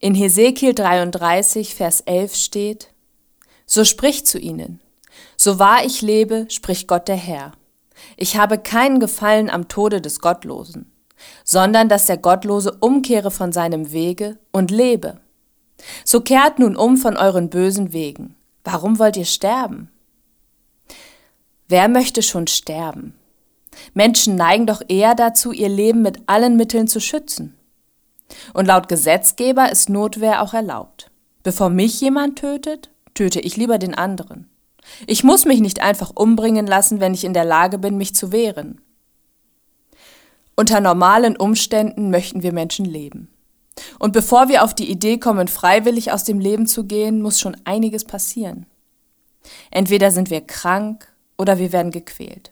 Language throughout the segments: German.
In Hesekiel 33, Vers 11 steht, So sprich zu ihnen, so wahr ich lebe, spricht Gott der Herr. Ich habe keinen Gefallen am Tode des Gottlosen, sondern dass der Gottlose umkehre von seinem Wege und lebe. So kehrt nun um von euren bösen Wegen. Warum wollt ihr sterben? Wer möchte schon sterben? Menschen neigen doch eher dazu, ihr Leben mit allen Mitteln zu schützen. Und laut Gesetzgeber ist Notwehr auch erlaubt. Bevor mich jemand tötet, töte ich lieber den anderen. Ich muss mich nicht einfach umbringen lassen, wenn ich in der Lage bin, mich zu wehren. Unter normalen Umständen möchten wir Menschen leben. Und bevor wir auf die Idee kommen, freiwillig aus dem Leben zu gehen, muss schon einiges passieren. Entweder sind wir krank oder wir werden gequält.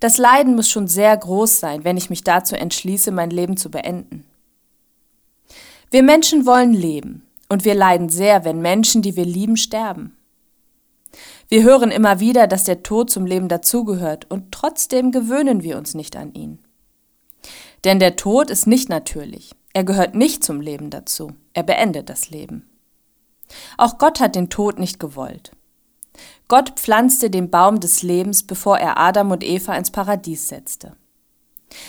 Das Leiden muss schon sehr groß sein, wenn ich mich dazu entschließe, mein Leben zu beenden. Wir Menschen wollen leben und wir leiden sehr, wenn Menschen, die wir lieben, sterben. Wir hören immer wieder, dass der Tod zum Leben dazugehört und trotzdem gewöhnen wir uns nicht an ihn. Denn der Tod ist nicht natürlich. Er gehört nicht zum Leben dazu. Er beendet das Leben. Auch Gott hat den Tod nicht gewollt. Gott pflanzte den Baum des Lebens, bevor er Adam und Eva ins Paradies setzte.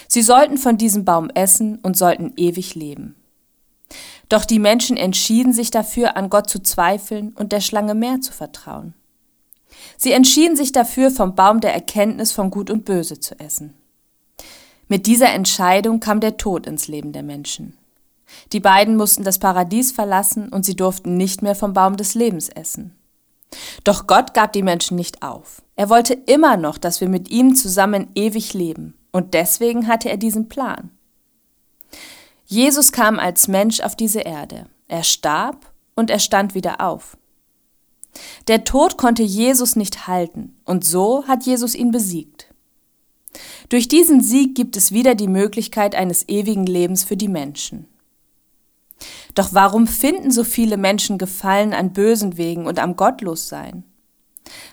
Sie sollten von diesem Baum essen und sollten ewig leben. Doch die Menschen entschieden sich dafür, an Gott zu zweifeln und der Schlange mehr zu vertrauen. Sie entschieden sich dafür, vom Baum der Erkenntnis von Gut und Böse zu essen. Mit dieser Entscheidung kam der Tod ins Leben der Menschen. Die beiden mussten das Paradies verlassen und sie durften nicht mehr vom Baum des Lebens essen. Doch Gott gab die Menschen nicht auf. Er wollte immer noch, dass wir mit ihm zusammen ewig leben, und deswegen hatte er diesen Plan. Jesus kam als Mensch auf diese Erde. Er starb und er stand wieder auf. Der Tod konnte Jesus nicht halten, und so hat Jesus ihn besiegt. Durch diesen Sieg gibt es wieder die Möglichkeit eines ewigen Lebens für die Menschen. Doch warum finden so viele Menschen Gefallen an bösen Wegen und am Gottlossein?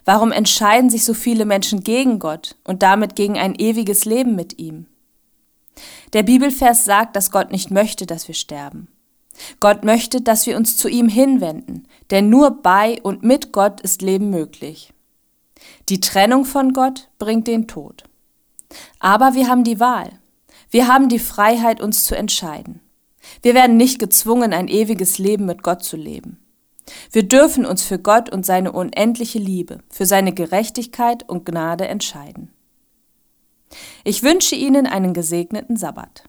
Warum entscheiden sich so viele Menschen gegen Gott und damit gegen ein ewiges Leben mit ihm? Der Bibelvers sagt, dass Gott nicht möchte, dass wir sterben. Gott möchte, dass wir uns zu ihm hinwenden, denn nur bei und mit Gott ist Leben möglich. Die Trennung von Gott bringt den Tod. Aber wir haben die Wahl. Wir haben die Freiheit, uns zu entscheiden. Wir werden nicht gezwungen, ein ewiges Leben mit Gott zu leben. Wir dürfen uns für Gott und seine unendliche Liebe, für seine Gerechtigkeit und Gnade entscheiden. Ich wünsche Ihnen einen gesegneten Sabbat.